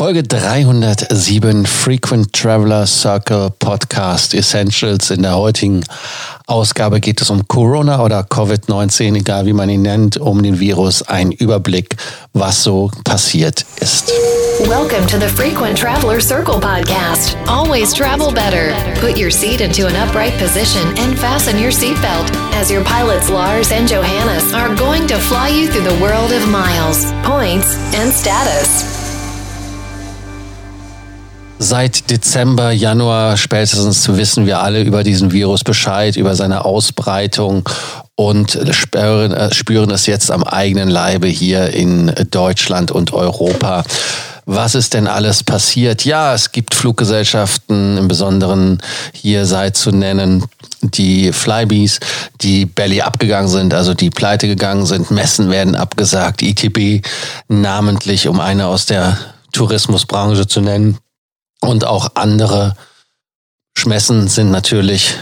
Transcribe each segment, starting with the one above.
Folge 307 Frequent Traveler Circle Podcast Essentials. In der heutigen Ausgabe geht es um Corona oder Covid-19, egal wie man ihn nennt, um den Virus, ein Überblick, was so passiert ist. Welcome to the Frequent Traveler Circle podcast. Always travel better. Put your seat into an upright position and fasten your seatbelt as your pilots Lars and Johannes are going to fly you through the world of miles, points, and status. Seit Dezember, Januar spätestens wissen wir alle über diesen Virus Bescheid, über seine Ausbreitung und spüren, äh, spüren es jetzt am eigenen Leibe hier in Deutschland und Europa. Was ist denn alles passiert? Ja, es gibt Fluggesellschaften, im Besonderen hier sei zu nennen die Flybees, die Belly abgegangen sind, also die pleite gegangen sind. Messen werden abgesagt, ITB namentlich, um eine aus der Tourismusbranche zu nennen und auch andere Schmessen sind natürlich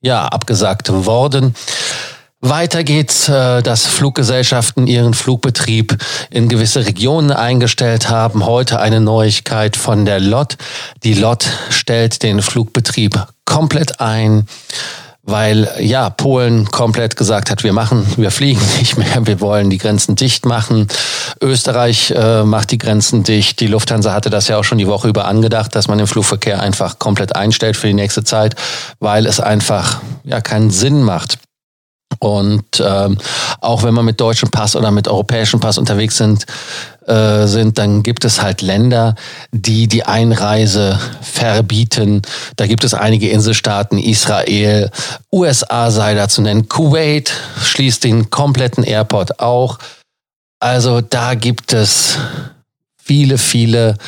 ja abgesagt worden. Weiter geht's, äh, dass Fluggesellschaften ihren Flugbetrieb in gewisse Regionen eingestellt haben. Heute eine Neuigkeit von der LOT. Die LOT stellt den Flugbetrieb komplett ein weil ja Polen komplett gesagt hat, wir machen, wir fliegen nicht mehr, wir wollen die Grenzen dicht machen. Österreich äh, macht die Grenzen dicht. Die Lufthansa hatte das ja auch schon die Woche über angedacht, dass man den Flugverkehr einfach komplett einstellt für die nächste Zeit, weil es einfach ja keinen Sinn macht. Und ähm, auch wenn man mit deutschem Pass oder mit europäischem Pass unterwegs sind, äh, sind, dann gibt es halt Länder, die die Einreise verbieten. Da gibt es einige Inselstaaten, Israel, USA sei da zu nennen, Kuwait schließt den kompletten Airport auch. Also da gibt es viele, viele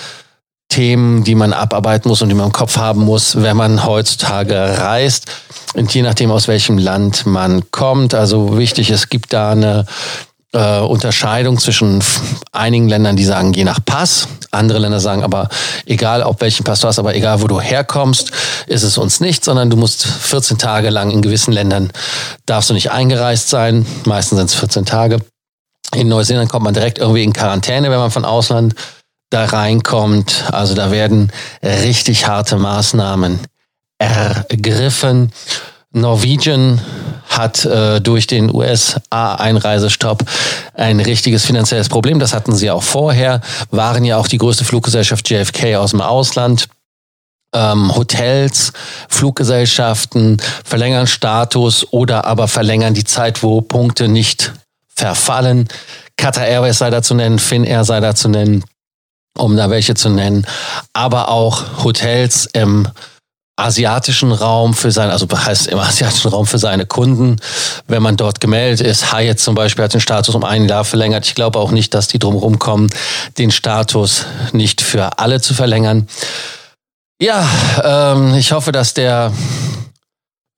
Themen, die man abarbeiten muss und die man im Kopf haben muss, wenn man heutzutage reist. Und je nachdem, aus welchem Land man kommt. Also wichtig, es gibt da eine äh, Unterscheidung zwischen einigen Ländern, die sagen, je nach Pass. Andere Länder sagen aber, egal auf welchen Pass du hast, aber egal wo du herkommst, ist es uns nicht, sondern du musst 14 Tage lang in gewissen Ländern darfst du nicht eingereist sein. Meistens sind es 14 Tage. In Neuseeland kommt man direkt irgendwie in Quarantäne, wenn man von Ausland da reinkommt. Also da werden richtig harte Maßnahmen ergriffen. Norwegian hat äh, durch den USA-Einreisestopp ein richtiges finanzielles Problem. Das hatten sie auch vorher, waren ja auch die größte Fluggesellschaft JFK aus dem Ausland. Ähm, Hotels, Fluggesellschaften verlängern Status oder aber verlängern die Zeit, wo Punkte nicht verfallen. Qatar Airways sei da zu nennen, Finnair sei da zu nennen, um da welche zu nennen. Aber auch Hotels im asiatischen Raum für seine, also heißt im asiatischen Raum für seine Kunden, wenn man dort gemeldet ist. Hyatt zum Beispiel hat den Status um ein Jahr verlängert. Ich glaube auch nicht, dass die drumherum kommen, den Status nicht für alle zu verlängern. Ja, ähm, ich hoffe, dass der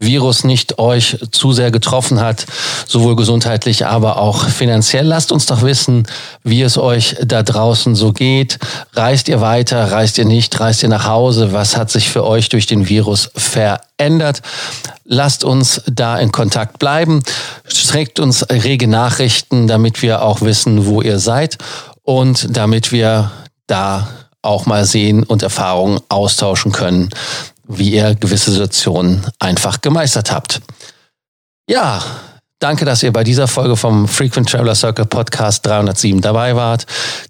Virus nicht euch zu sehr getroffen hat, sowohl gesundheitlich, aber auch finanziell. Lasst uns doch wissen, wie es euch da draußen so geht. Reist ihr weiter, reist ihr nicht, reist ihr nach Hause? Was hat sich für euch durch den Virus verändert? Lasst uns da in Kontakt bleiben. Trägt uns rege Nachrichten, damit wir auch wissen, wo ihr seid und damit wir da auch mal sehen und Erfahrungen austauschen können wie ihr gewisse Situationen einfach gemeistert habt. Ja, danke, dass ihr bei dieser Folge vom Frequent Traveler Circle Podcast 307 dabei wart.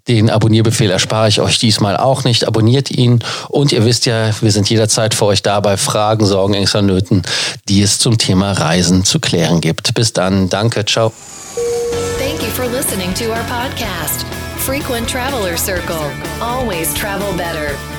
Den Abonnierbefehl erspare ich euch diesmal auch nicht. Abonniert ihn und ihr wisst ja, wir sind jederzeit für euch da bei Fragen, Sorgen, Ängsten, Nöten, die es zum Thema Reisen zu klären gibt. Bis dann, danke, ciao. Thank you for listening to our podcast, Frequent Traveler Circle. Always travel better.